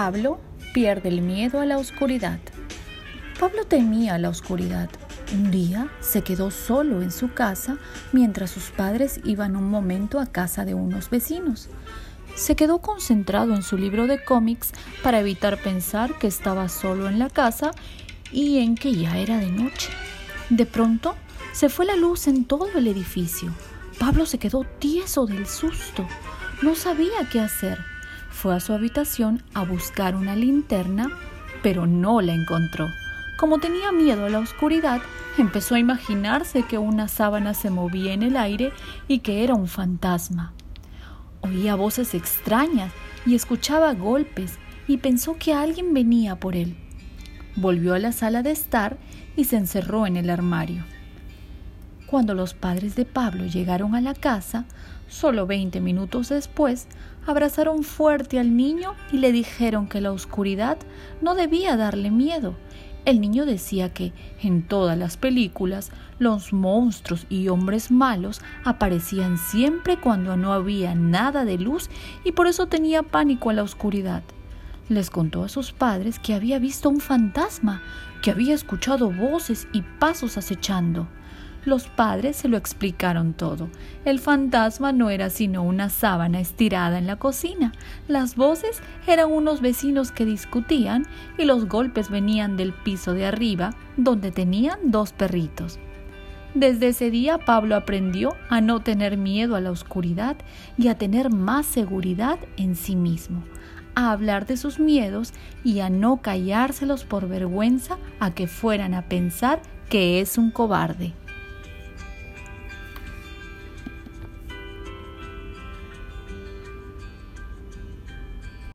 Pablo pierde el miedo a la oscuridad. Pablo temía la oscuridad. Un día se quedó solo en su casa mientras sus padres iban un momento a casa de unos vecinos. Se quedó concentrado en su libro de cómics para evitar pensar que estaba solo en la casa y en que ya era de noche. De pronto se fue la luz en todo el edificio. Pablo se quedó tieso del susto. No sabía qué hacer. Fue a su habitación a buscar una linterna, pero no la encontró. Como tenía miedo a la oscuridad, empezó a imaginarse que una sábana se movía en el aire y que era un fantasma. Oía voces extrañas y escuchaba golpes y pensó que alguien venía por él. Volvió a la sala de estar y se encerró en el armario. Cuando los padres de Pablo llegaron a la casa, solo veinte minutos después, abrazaron fuerte al niño y le dijeron que la oscuridad no debía darle miedo. El niño decía que en todas las películas los monstruos y hombres malos aparecían siempre cuando no había nada de luz y por eso tenía pánico a la oscuridad. Les contó a sus padres que había visto un fantasma, que había escuchado voces y pasos acechando. Los padres se lo explicaron todo. El fantasma no era sino una sábana estirada en la cocina. Las voces eran unos vecinos que discutían y los golpes venían del piso de arriba, donde tenían dos perritos. Desde ese día Pablo aprendió a no tener miedo a la oscuridad y a tener más seguridad en sí mismo, a hablar de sus miedos y a no callárselos por vergüenza a que fueran a pensar que es un cobarde.